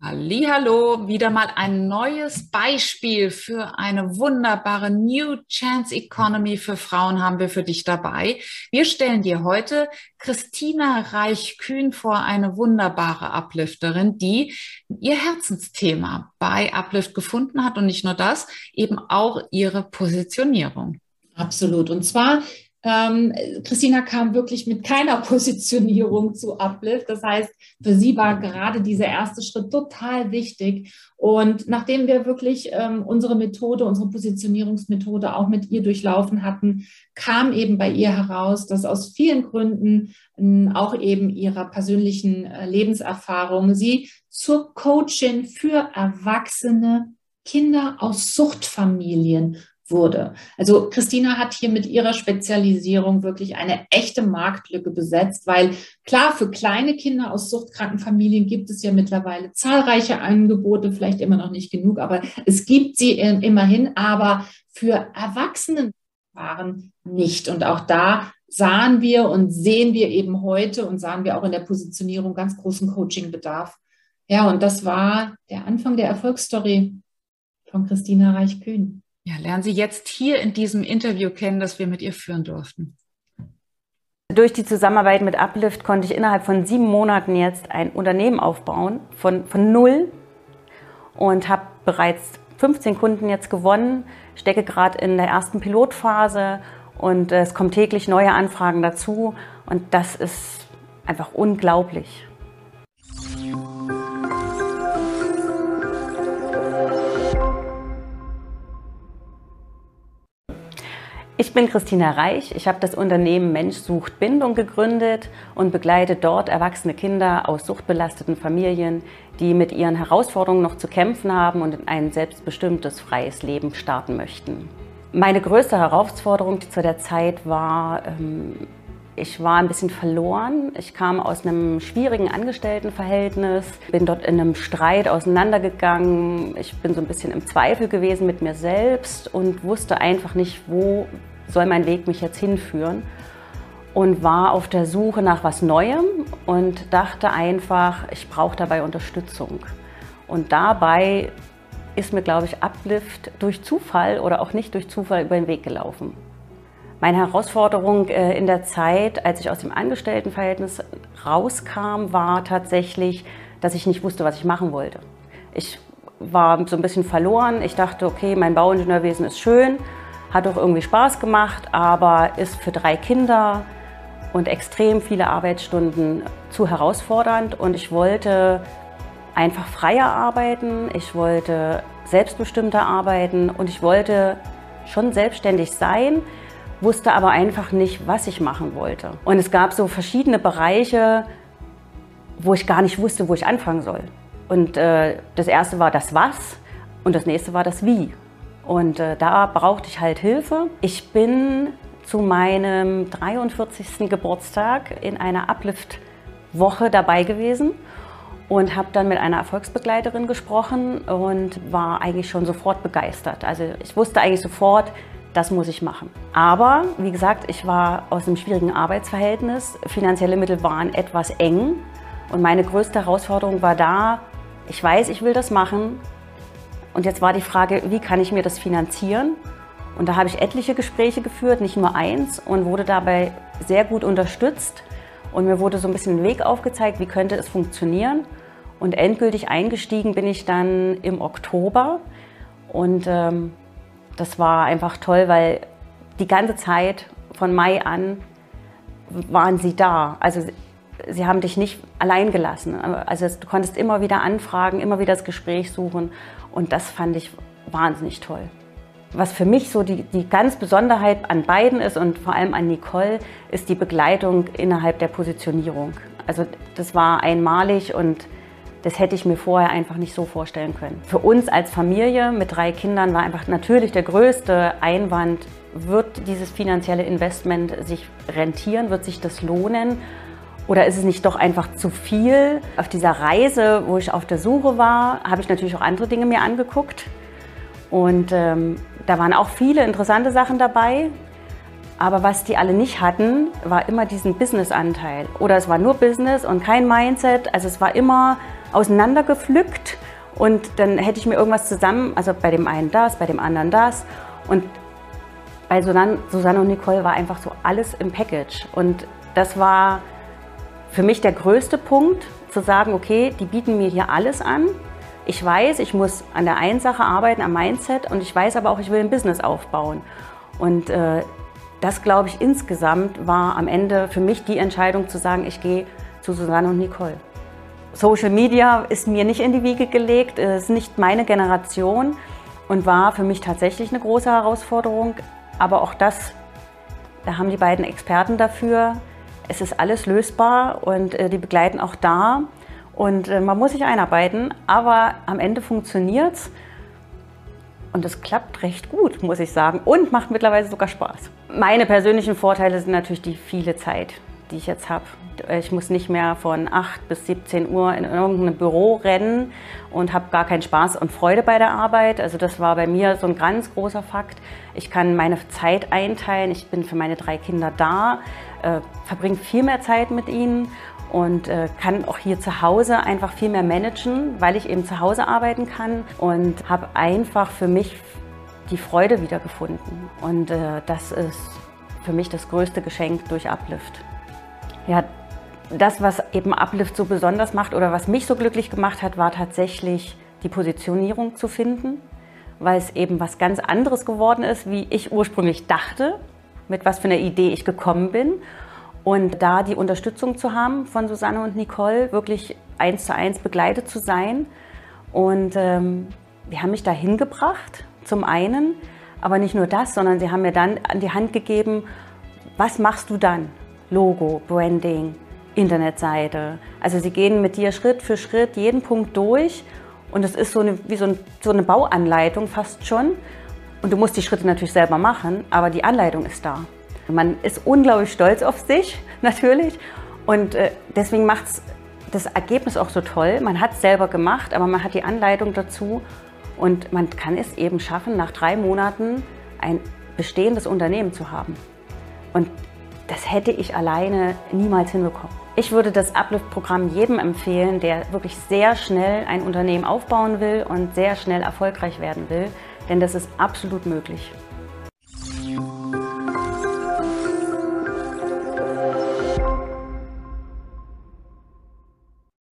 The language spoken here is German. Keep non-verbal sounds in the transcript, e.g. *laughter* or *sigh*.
Hallo, wieder mal ein neues Beispiel für eine wunderbare New Chance Economy für Frauen haben wir für dich dabei. Wir stellen dir heute Christina Reich-Kühn vor, eine wunderbare Uplifterin, die ihr Herzensthema bei Uplift gefunden hat und nicht nur das, eben auch ihre Positionierung. Absolut. Und zwar ähm, Christina kam wirklich mit keiner *laughs* Positionierung zu Uplift. Das heißt, für sie war gerade dieser erste Schritt total wichtig. Und nachdem wir wirklich ähm, unsere Methode, unsere Positionierungsmethode auch mit ihr durchlaufen hatten, kam eben bei ihr heraus, dass aus vielen Gründen, äh, auch eben ihrer persönlichen äh, Lebenserfahrung, sie zur Coachin für Erwachsene Kinder aus Suchtfamilien wurde. Also Christina hat hier mit ihrer Spezialisierung wirklich eine echte Marktlücke besetzt, weil klar, für kleine Kinder aus suchtkranken Familien gibt es ja mittlerweile zahlreiche Angebote, vielleicht immer noch nicht genug, aber es gibt sie immerhin, aber für Erwachsenen waren nicht. Und auch da sahen wir und sehen wir eben heute und sahen wir auch in der Positionierung ganz großen Coachingbedarf. Ja, und das war der Anfang der Erfolgsstory von Christina Reich-Kühn. Ja, lernen Sie jetzt hier in diesem Interview kennen, das wir mit ihr führen durften. Durch die Zusammenarbeit mit Uplift konnte ich innerhalb von sieben Monaten jetzt ein Unternehmen aufbauen, von, von null und habe bereits 15 Kunden jetzt gewonnen, stecke gerade in der ersten Pilotphase und es kommen täglich neue Anfragen dazu und das ist einfach unglaublich. Ich bin Christina Reich. Ich habe das Unternehmen Mensch sucht Bindung gegründet und begleite dort erwachsene Kinder aus suchtbelasteten Familien, die mit ihren Herausforderungen noch zu kämpfen haben und in ein selbstbestimmtes, freies Leben starten möchten. Meine größte Herausforderung zu der Zeit war, ähm, ich war ein bisschen verloren. Ich kam aus einem schwierigen Angestelltenverhältnis, bin dort in einem Streit auseinandergegangen. Ich bin so ein bisschen im Zweifel gewesen mit mir selbst und wusste einfach nicht, wo soll mein Weg mich jetzt hinführen. Und war auf der Suche nach was Neuem und dachte einfach, ich brauche dabei Unterstützung. Und dabei ist mir, glaube ich, Uplift durch Zufall oder auch nicht durch Zufall über den Weg gelaufen. Meine Herausforderung äh, in der Zeit, als ich aus dem Angestelltenverhältnis rauskam, war tatsächlich, dass ich nicht wusste, was ich machen wollte. Ich war so ein bisschen verloren. Ich dachte, okay, mein Bauingenieurwesen ist schön, hat auch irgendwie Spaß gemacht, aber ist für drei Kinder und extrem viele Arbeitsstunden zu herausfordernd. Und ich wollte einfach freier arbeiten, ich wollte selbstbestimmter arbeiten und ich wollte schon selbstständig sein, wusste aber einfach nicht, was ich machen wollte. Und es gab so verschiedene Bereiche, wo ich gar nicht wusste, wo ich anfangen soll. Und äh, das erste war das Was und das nächste war das Wie. Und äh, da brauchte ich halt Hilfe. Ich bin zu meinem 43. Geburtstag in einer Uplift-Woche dabei gewesen und habe dann mit einer Erfolgsbegleiterin gesprochen und war eigentlich schon sofort begeistert. Also ich wusste eigentlich sofort, das muss ich machen. Aber wie gesagt, ich war aus einem schwierigen Arbeitsverhältnis. Finanzielle Mittel waren etwas eng und meine größte Herausforderung war da, ich weiß, ich will das machen, und jetzt war die Frage, wie kann ich mir das finanzieren? Und da habe ich etliche Gespräche geführt, nicht nur eins, und wurde dabei sehr gut unterstützt. Und mir wurde so ein bisschen ein Weg aufgezeigt, wie könnte es funktionieren. Und endgültig eingestiegen bin ich dann im Oktober. Und ähm, das war einfach toll, weil die ganze Zeit von Mai an waren sie da. Also sie haben dich nicht allein gelassen. Also du konntest immer wieder anfragen, immer wieder das Gespräch suchen. Und das fand ich wahnsinnig toll. Was für mich so die, die ganz Besonderheit an beiden ist und vor allem an Nicole, ist die Begleitung innerhalb der Positionierung. Also das war einmalig und das hätte ich mir vorher einfach nicht so vorstellen können. Für uns als Familie mit drei Kindern war einfach natürlich der größte Einwand, wird dieses finanzielle Investment sich rentieren, wird sich das lohnen? Oder ist es nicht doch einfach zu viel? Auf dieser Reise, wo ich auf der Suche war, habe ich natürlich auch andere Dinge mir angeguckt. Und ähm, da waren auch viele interessante Sachen dabei. Aber was die alle nicht hatten, war immer diesen Business-Anteil. Oder es war nur Business und kein Mindset. Also es war immer auseinandergepflückt und dann hätte ich mir irgendwas zusammen, also bei dem einen das, bei dem anderen das. Und bei Susanne und Nicole war einfach so alles im Package. Und das war für mich der größte Punkt, zu sagen, okay, die bieten mir hier alles an. Ich weiß, ich muss an der einen Sache arbeiten, am Mindset und ich weiß aber auch, ich will ein Business aufbauen. Und äh, das, glaube ich, insgesamt war am Ende für mich die Entscheidung zu sagen, ich gehe zu Susanne und Nicole. Social Media ist mir nicht in die Wiege gelegt, ist nicht meine Generation und war für mich tatsächlich eine große Herausforderung. Aber auch das, da haben die beiden Experten dafür. Es ist alles lösbar und äh, die begleiten auch da. Und äh, man muss sich einarbeiten, aber am Ende funktioniert es. Und es klappt recht gut, muss ich sagen. Und macht mittlerweile sogar Spaß. Meine persönlichen Vorteile sind natürlich die viele Zeit, die ich jetzt habe. Ich muss nicht mehr von 8 bis 17 Uhr in irgendeinem Büro rennen und habe gar keinen Spaß und Freude bei der Arbeit. Also das war bei mir so ein ganz großer Fakt. Ich kann meine Zeit einteilen. Ich bin für meine drei Kinder da, äh, verbringe viel mehr Zeit mit ihnen und äh, kann auch hier zu Hause einfach viel mehr managen, weil ich eben zu Hause arbeiten kann und habe einfach für mich die Freude wiedergefunden. Und äh, das ist für mich das größte Geschenk durch Uplift. Ja, das, was eben Uplift so besonders macht oder was mich so glücklich gemacht hat, war tatsächlich die Positionierung zu finden, weil es eben was ganz anderes geworden ist, wie ich ursprünglich dachte, mit was für einer Idee ich gekommen bin. Und da die Unterstützung zu haben von Susanne und Nicole, wirklich eins zu eins begleitet zu sein. Und ähm, die haben mich da hingebracht, zum einen, aber nicht nur das, sondern sie haben mir dann an die Hand gegeben, was machst du dann? Logo, Branding, Internetseite. Also sie gehen mit dir Schritt für Schritt jeden Punkt durch und es ist so eine, wie so, ein, so eine Bauanleitung fast schon. Und du musst die Schritte natürlich selber machen, aber die Anleitung ist da. Man ist unglaublich stolz auf sich *laughs* natürlich und äh, deswegen macht es das Ergebnis auch so toll. Man hat es selber gemacht, aber man hat die Anleitung dazu und man kann es eben schaffen, nach drei Monaten ein bestehendes Unternehmen zu haben. Und das hätte ich alleine niemals hinbekommen. Ich würde das Uplift-Programm jedem empfehlen, der wirklich sehr schnell ein Unternehmen aufbauen will und sehr schnell erfolgreich werden will, denn das ist absolut möglich.